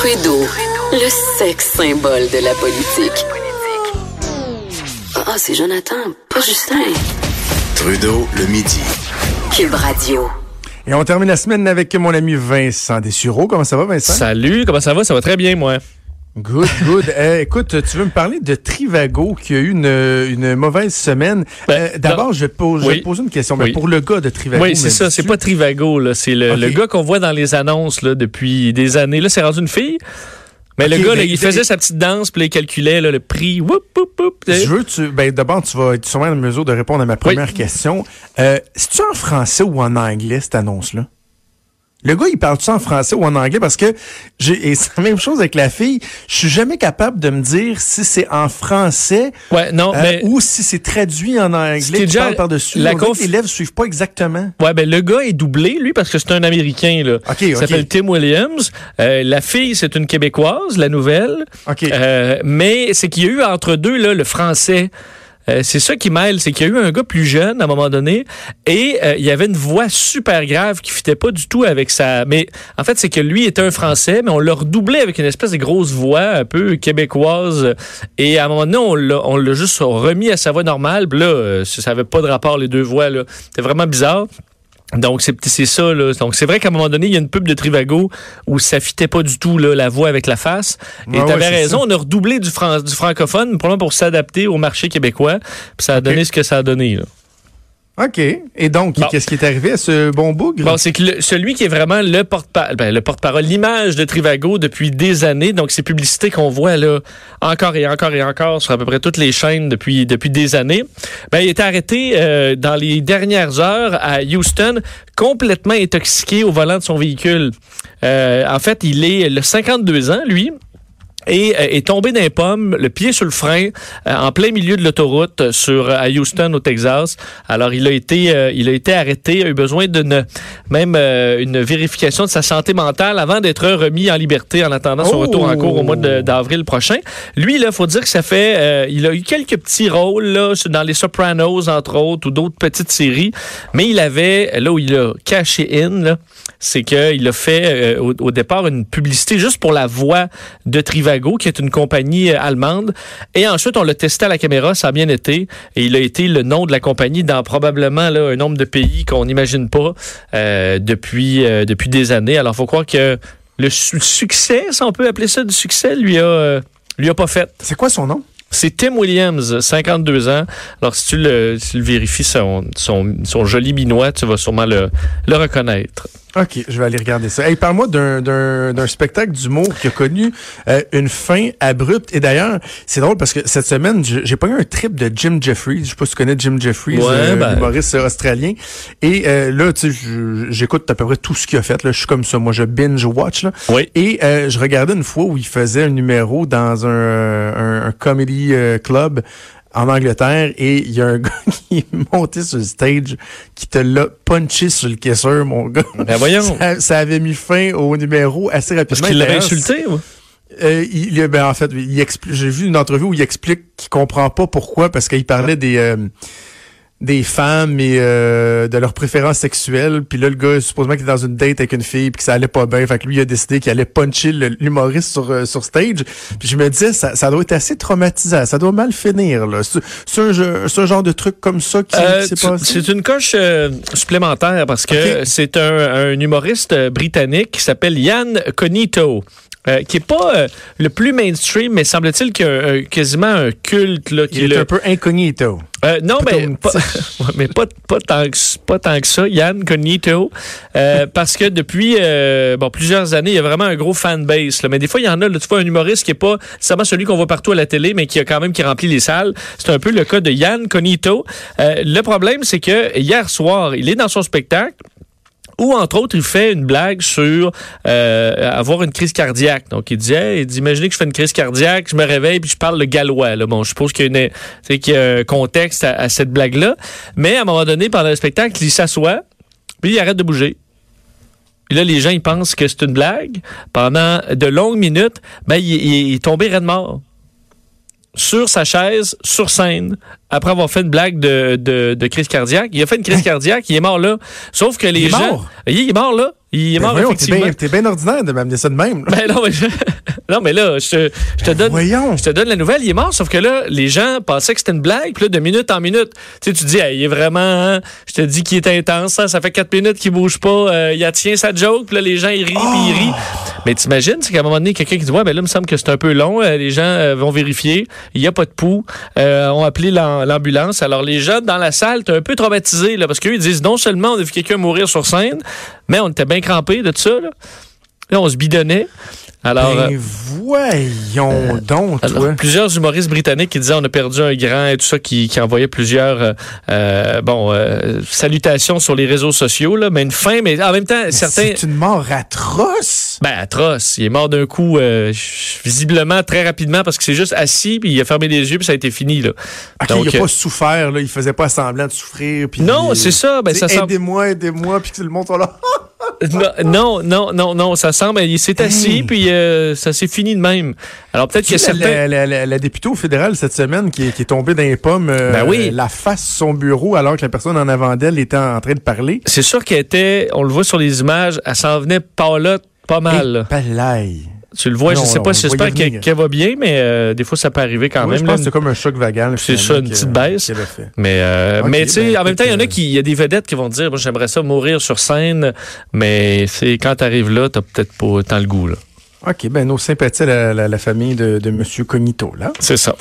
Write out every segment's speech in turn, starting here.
Trudeau, le sexe symbole de la politique. Ah, c'est Jonathan, pas Justin. Trudeau, le midi. Cube Radio. Et on termine la semaine avec mon ami Vincent Dessureau. Comment ça va, Vincent? Salut, comment ça va? Ça va très bien, moi. Good, good. Eh, écoute, tu veux me parler de Trivago qui a eu une, une mauvaise semaine? Ben, Euh, D'abord, je, pose, je vais Oui. te poser une question. Mais Oui. pour le gars de Trivago, Oui, c'est ça. C'est pas Trivago, là. C'est le, le gars qu'on voit dans les annonces là, depuis des années. Là, c'est rendu une fille. Mais le gars, là, mais- il faisait sa petite danse, puis il calculait là, le prix. Whoop, whoop, whoop. Je veux, tu, ben, d'abord, tu vas être sûrement en mesure de répondre à ma première question. Euh, C'est-tu en français ou en anglais, cette annonce-là? Le gars, il parle-tu en français ou en anglais? Parce que, j'ai, et c'est la même chose avec la fille, je suis jamais capable de me dire si c'est en français Ouais, non, euh, mais. ou si c'est traduit en anglais, est qui déjà parle par-dessus. la conf- les lèvres suivent pas exactement. Ouais, ben le gars est doublé, lui, parce que c'est un Américain, là. OK, Il OK. s'appelle Tim Williams. Euh, la fille, c'est une Québécoise, la nouvelle. OK. Euh, mais c'est qu'il y a eu entre deux là, le français. Euh, c'est ça qui mêle, c'est qu'il y a eu un gars plus jeune à un moment donné et euh, il y avait une voix super grave qui fitait pas du tout avec sa. Mais en fait, c'est que lui était un Français, mais on l'a redoublé avec une espèce de grosse voix un peu québécoise. Et à un moment donné, on l'a, juste remis à sa voix normale. Puis là, euh, ça avait pas de rapport les deux voix. C'était vraiment bizarre. Donc, c'est c'est ça. Là. Donc, c'est vrai qu'à un moment donné, il y a une pub de Trivago où ça fitait pas du tout là, la voix avec la face. Et tu avais c'est raison, ça. on a redoublé du, fran- du francophone, probablement pour s'adapter au marché québécois. Puis ça a donné ce que ça a donné. Là. OK. Et donc, Bon. qu'est-ce qui est arrivé à ce bon bougre? Bon, c'est que le- celui qui est vraiment le porte-parole, ben, le porte-parole, l'image de Trivago depuis des années, donc ces publicités qu'on voit là encore et encore et encore sur à peu près toutes les chaînes depuis depuis des années, ben, il été arrêté euh, dans les dernières heures à Houston, complètement intoxiqué au volant de son véhicule. Euh, en fait, il est le 52 ans, lui et euh, est tombé d'un pomme, le pied sur le frein, euh, en plein milieu de l'autoroute euh, sur à Houston au Texas. Alors il a été euh, il a été arrêté, a eu besoin d'une même euh, une vérification de sa santé mentale avant d'être remis en liberté en attendant son Oh! retour en cours au mois de- d'avril prochain. Lui là, faut dire que ça fait euh, il a eu quelques petits rôles là dans les Sopranos entre autres ou d'autres petites séries, mais il avait là où il a caché in c'est qu'il a fait euh, au, au départ une publicité juste pour la voix de Trivago, qui est une compagnie euh, allemande. Et ensuite, on l'a testé à la caméra, ça a bien été. Et il a été le nom de la compagnie dans probablement là, un nombre de pays qu'on n'imagine pas euh, depuis, euh, depuis des années. Alors, faut croire que le su- succès, si on peut appeler ça du succès, lui a, euh, lui a pas fait. C'est quoi son nom? C'est Tim Williams, 52 ans. Alors, si tu le, si tu le vérifies, son, son, son joli minois, tu vas sûrement le, le reconnaître. OK, je vais aller regarder ça. Hey, parle-moi d'un, d'un, d'un spectacle d'humour qui a connu euh, une fin abrupte. Et d'ailleurs, c'est drôle parce que cette semaine, j'ai j'ai pas eu un trip de Jim Jeffries. Je sais pas si tu connais Jim Jeffries, Ouais, euh, ben. humoriste australien. Et euh, là, tu sais, j'écoute à peu près tout ce qu'il a fait. Là. Je suis comme ça. Moi, je binge-watch. Là. Oui. Et euh, je regardais une fois où il faisait un numéro dans un, un, un comedy euh, club en Angleterre et il y a un gars qui est monté sur le stage qui te l'a punché sur le caisseur, mon gars. Ben voyons. Ça, ça avait mis fin au numéro assez rapidement. Parce qu'il l'avait insulté, ou? euh, il, ben, en fait, j'ai vu une entrevue où il explique qu'il comprend pas pourquoi, parce qu'il parlait des euh, des femmes et euh, de leurs préférences sexuelles. Puis là, le gars, supposément qu'il est dans une date avec une fille, puis que ça allait pas bien. Fait que lui, il a décidé qu'il allait puncher l'humoriste sur, euh, sur stage. Puis je me disais, ça, ça doit être assez traumatisant. Ça doit mal finir. là. C'est un, un genre de truc comme ça qui, Euh, qui s'est tu- passé. c'est une coche euh, supplémentaire parce que c'est un, un humoriste britannique qui s'appelle Yann Conito. Euh, qui est pas euh, le plus mainstream, mais semble-t-il qu'il y a un- quasiment un culte là, qui Il est le- un peu incognito. Euh, non, mais pas, mais pas, pas, tant que, pas tant que ça, Yann Cognito, euh, parce que depuis euh, bon, plusieurs années, il y a vraiment un gros fanbase. Mais des fois, il y en a, là, tu vois, un humoriste qui est pas nécessairement celui qu'on voit partout à la télé, mais qui a quand même qui remplit les salles. C'est un peu le cas de Yann Cognito. Euh, le problème, c'est que hier soir, il est dans son spectacle Ou entre autres, il fait une blague sur euh, avoir une crise cardiaque. Donc il dit, il dit, imaginez que je fais une crise cardiaque, je me réveille puis je parle le gallois. Là. Bon, je suppose qu'il y y a un contexte à, cette blague-là. Mais à un moment donné, pendant le spectacle, il s'assoit, puis il arrête de bouger. Puis là, les gens, ils pensent que c'est une blague. Pendant de longues minutes, ben, il, il- il est tombé raide mort. Sur sa chaise, sur scène, après avoir fait une blague de, de, de crise cardiaque. Il a fait une crise cardiaque, il est mort là. Sauf que les Il est gens. mort? Il est mort là. Il est Ben mort, voyons, effectivement. t'es bien ordinaire de m'amener ça de même. là. Ben non, mais, non, mais là, je te, je te donne. Voyons. Je te donne la nouvelle, il est mort, sauf que là, les gens pensaient que c'était une blague, puis là, de minute en minute, tu sais, tu dis, Hey, il est vraiment, hein, je te dis qu'il est intense, hein, ça fait quatre minutes qu'il bouge pas, euh, il a tient sa joke, puis là, les gens, ils rient, puis ils rient. Mais t'imagines, c'est qu'à un moment donné, quelqu'un qui dit, ouais, ben là, il me semble que c'est un peu long, euh, les gens euh, vont vérifier, il y a pas de pouls, euh, ont appelé l'am- l'ambulance. Alors, les gens dans la salle, t'es un peu traumatisés, là, parce qu'eux, ils disent, non seulement on a vu quelqu'un mourir sur scène, mais on était bien crampés de ça, là. Là, on se bidonnait. Alors, euh, Ben voyons donc, alors, toi. plusieurs humoristes britanniques qui disaient on a perdu un grand et tout ça, qui, qui envoyaient plusieurs euh, euh, bon euh, salutations sur les réseaux sociaux, là, mais une fin, mais en même temps, certains. C'est une mort atroce. Ben, atroce. Il est mort d'un coup, euh, visiblement, très rapidement, parce que c'est juste assis, puis il a fermé les yeux, puis ça a été fini. Là. Donc, il a euh, pas souffert, là. Il faisait pas semblant de souffrir. puis Non, c'est ça, ben, ça Aidez-moi, aidez-moi, puis que le monde là. non, non, non, non, ça semble. Il s'est assis, Hey. puis euh, ça s'est fini de même. Alors peut-être que la, certains. la, la- la députée au fédéral cette semaine qui est, qui est tombée dans les pommes, euh, Ben oui. la face sur son bureau alors que la personne en avant d'elle était en train de parler. C'est sûr qu'elle était, on le voit sur les images, elle s'en venait pas là, pas mal. Et. Tu le vois, Non, je sais on pas, j'espère qu'elle va bien, mais euh, des fois, ça peut arriver quand Oui, même. je là. pense que c'est comme un choc vagal. C'est ça, une petite baisse. a fait. Mais, euh, mais tu sais, ben, en même temps, il y en a qui, il y a des vedettes qui vont dire, j'aimerais ça mourir sur scène, mais c'est quand t'arrives là, t'as peut-être pas tant le goût, là. OK, ben nos sympathies à la, la- la famille de, de M. Cognito, là. C'est ça.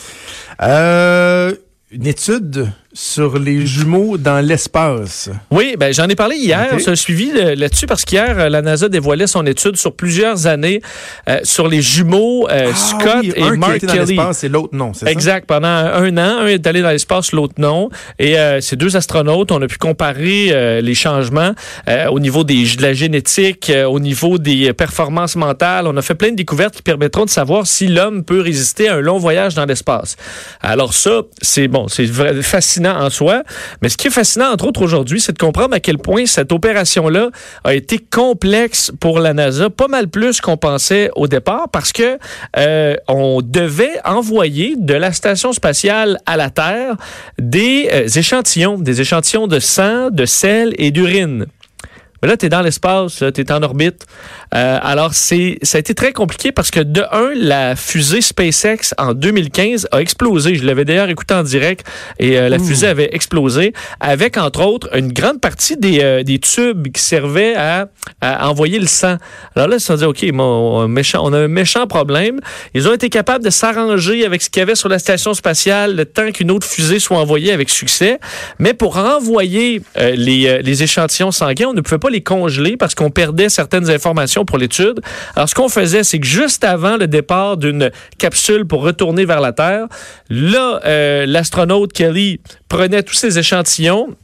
Euh, une étude sur les jumeaux dans l'espace. Oui, ben j'en ai parlé hier. Ok. C'est un suivi là-dessus parce qu'hier, euh, la NASA dévoilait son étude sur plusieurs années euh, sur les jumeaux euh, Ah Scott oui, et un Mark dans Kelly. l'espace et l'autre non, c'est ça? Exact. Pendant un an, un est allé dans l'espace, l'autre non. Et euh, ces deux astronautes, on a pu comparer les changements au niveau des, de la génétique, au niveau des performances mentales. On a fait plein de découvertes qui permettront de savoir si l'homme peut résister à un long voyage dans l'espace. Alors ça, c'est bon, c'est vra- Mais ce qui est fascinant, entre autres, aujourd'hui, c'est de comprendre à quel point cette opération-là a été complexe pour la NASA, pas mal plus qu'on pensait au départ, parce que euh, on devait envoyer de la station spatiale à la Terre des euh, échantillons, des échantillons de sang, de sel et d'urine. Mais là, tu es dans l'espace, tu es en orbite. Euh, alors, c'est, ça a été très compliqué parce que, de un, la fusée SpaceX en 2015 a explosé. Je l'avais d'ailleurs écouté en direct et euh, la fusée avait explosé avec, entre autres, une grande partie des, euh, des tubes qui servaient à, à envoyer le sang. Alors là, ils se sont dit, OK, mon, méchant, on a un méchant problème. Ils ont été capables de s'arranger avec ce qu'il y avait sur la station spatiale le temps qu'une autre fusée soit envoyée avec succès. Mais pour renvoyer euh, les, euh, les échantillons sanguins, on ne pouvait pas les congeler parce qu'on perdait certaines informations pour l'étude. Alors, ce qu'on faisait, c'est que juste avant le départ d'une capsule pour retourner vers la Terre, là, euh, l'astronaute Kelly prenait tous ces échantillons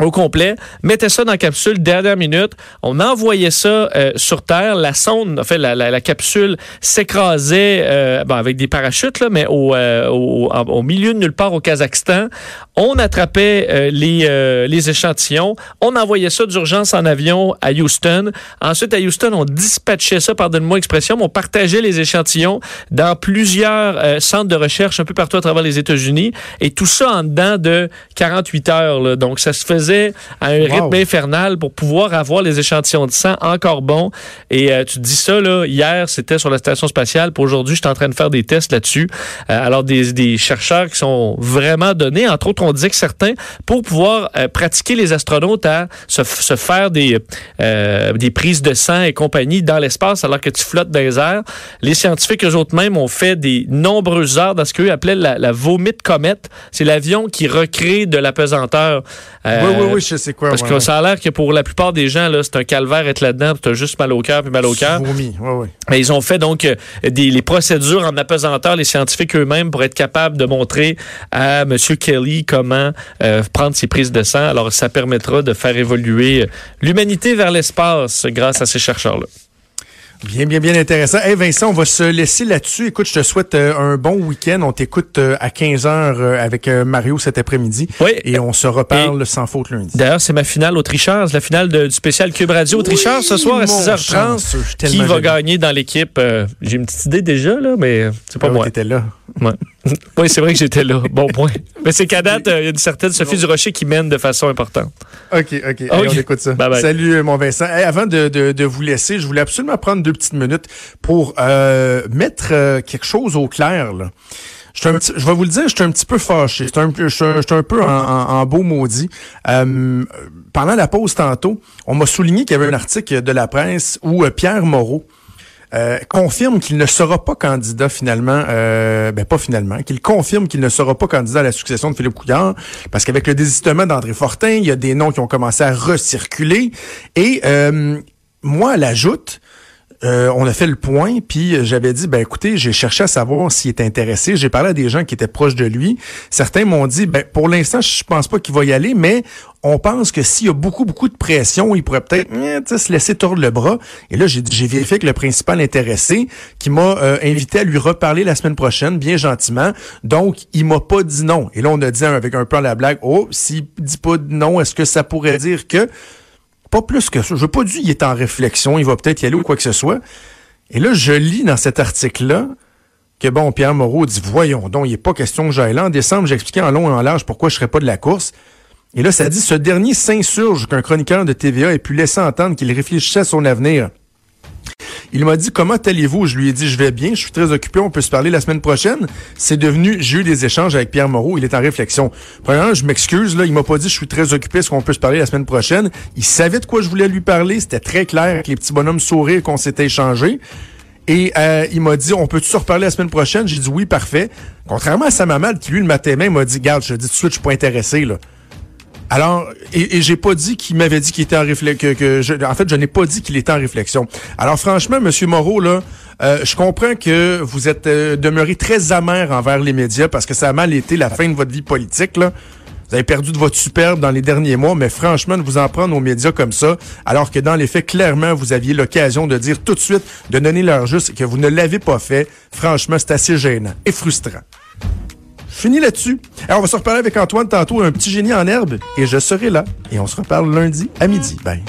au complet, mettait ça dans la capsule dernière minute, on envoyait ça euh, sur Terre, la sonde, en fait, la, capsule s'écrasait euh, bon, avec des parachutes, là, mais au, au milieu de nulle part au Kazakhstan. On attrapait euh, les, euh, les échantillons, on envoyait ça d'urgence en avion à Houston. Ensuite, à Houston, on dispatchait ça, pardonne-moi l'expression, mais on partageait les échantillons dans plusieurs euh, centres de recherche un peu partout à travers les États-Unis, et tout ça en dedans de 48 heures. là. Donc, ça se faisait à un Wow. rythme infernal pour pouvoir avoir les échantillons de sang encore bons. Et euh, tu dis ça, là, hier, c'était sur la station spatiale. Pour aujourd'hui, je suis en train de faire des tests là-dessus. Euh, alors, des, des chercheurs qui sont vraiment donnés. Entre autres, on disait que certains, pour pouvoir euh, pratiquer les astronautes à se, faire des, euh, des prises de sang et compagnie dans l'espace alors que tu flottes dans les airs, les scientifiques, eux autres mêmes, ont fait des nombreuses heures dans ce qu'eux appelaient la, la vomite comète. C'est l'avion qui recrée de la pesanteur. Euh, oui, oui, je sais quoi. Parce ouais, que ouais. ça a l'air que pour la plupart des gens, c'est un calvaire être là-dedans, tu as juste mal au cœur puis mal au cœur. Ouais, ouais. Mais ils ont fait donc des, les procédures en apesanteur, les scientifiques eux-mêmes, pour être capables de montrer à M. Kelly comment euh, prendre ses prises de sang. Alors, ça permettra de faire évoluer l'humanité vers l'espace grâce à ces chercheurs-là. Bien, bien, bien intéressant. Hey Vincent, on va se laisser là-dessus. Écoute, je te souhaite euh, un bon week-end. On t'écoute euh, à 15h avec Mario cet après-midi. Oui. Et on se reparle sans faute lundi. D'ailleurs, c'est ma finale Autrichard, c'est la finale de- du spécial Cube Radio Autrichard ce soir à mon 6h30. chanceux, je suis Qui va gagner dans l'équipe? J'ai une petite idée déjà, là, mais c'est pas Ah moi. t'étais là. Ouais. oui, c'est vrai que j'étais là. Bon point. Mais c'est qu'à date, euh, il y a une certaine Sophie Durocher qui mène de façon importante. OK, OK. Allez, Ok. on écoute ça. Bye bye. Salut, euh, mon Vincent. Hey, avant de, de, de vous laisser, je voulais absolument prendre deux petites minutes pour euh, mettre euh, quelque chose au clair. Là. Je, un petit- je vais vous le dire, je suis un petit peu fâché. Je suis un, peu- je un peu en, en- en beau maudit. Euh, pendant la pause tantôt, on m'a souligné qu'il y avait un article de la presse où euh, Pierre Moreau euh, confirme qu'il ne sera pas candidat finalement, euh, ben pas finalement, qu'il confirme qu'il ne sera pas candidat à la succession de Philippe Couillard, parce qu'avec le désistement d'André Fortin, il y a des noms qui ont commencé à recirculer. Et euh, moi, à l'ajoute, euh, on a fait le point, puis j'avais dit, ben écoutez, j'ai cherché à savoir s'il était intéressé. J'ai parlé à des gens qui étaient proches de lui. Certains m'ont dit, ben pour l'instant, je pense pas qu'il va y aller, mais on pense que s'il y a beaucoup, beaucoup de pression, il pourrait peut-être eh, se laisser tordre le bras. Et là, j'ai vérifié que le principal intéressé, qui m'a euh, invité à lui reparler la semaine prochaine, bien gentiment. Donc, il m'a pas dit non. Et là, on a dit avec un peu la blague, oh, s'il dit pas non, est-ce que ça pourrait dire que pas plus que ça. Je veux pas dire qu'il est en réflexion, il va peut-être y aller ou quoi que ce soit. Et là, je lis dans cet article-là que bon, Pierre Moreau dit voyons donc, il n'est pas question que j'aille là. En décembre, j'expliquais en long et en large pourquoi je serais pas de la course. Et là, ça dit ce dernier s'insurge qu'un chroniqueur de TVA ait pu laisser entendre qu'il réfléchissait à son avenir. Il m'a dit comment allez-vous? Je lui ai dit je vais bien, je suis très occupé, on peut se parler la semaine prochaine. C'est devenu j'ai eu des échanges avec Pierre Moreau, il est en réflexion. Premièrement, je m'excuse là, il m'a pas dit je suis très occupé, est-ce qu'on peut se parler la semaine prochaine? Il savait de quoi je voulais lui parler, c'était très clair avec les petits bonhommes sourires qu'on s'était échangés. Et euh, il m'a dit, on peut-tu se reparler la semaine prochaine? J'ai dit oui, parfait. Contrairement à sa maman, qui lui, le matin même, m'a dit, garde, je te dis tout de suite, je suis pas intéressé, là. Alors, et, et j'ai pas dit qu'il m'avait dit qu'il était en réflexion. Que, que en fait, je n'ai pas dit qu'il était en réflexion. Alors, franchement, Monsieur Moreau, là, euh, je comprends que vous êtes euh, demeuré très amer envers les médias parce que ça a mal été la fin de votre vie politique, là. Vous avez perdu de votre superbe dans les derniers mois, mais franchement, de vous en prendre aux médias comme ça, alors que dans les faits, clairement, vous aviez l'occasion de dire tout de suite, de donner leur juste, et que vous ne l'avez pas fait, franchement, c'est assez gênant et frustrant. Fini là-dessus. Alors, on va se reparler avec Antoine tantôt, un petit génie en herbe, et je serai là. Et on se reparle lundi à midi. Bye.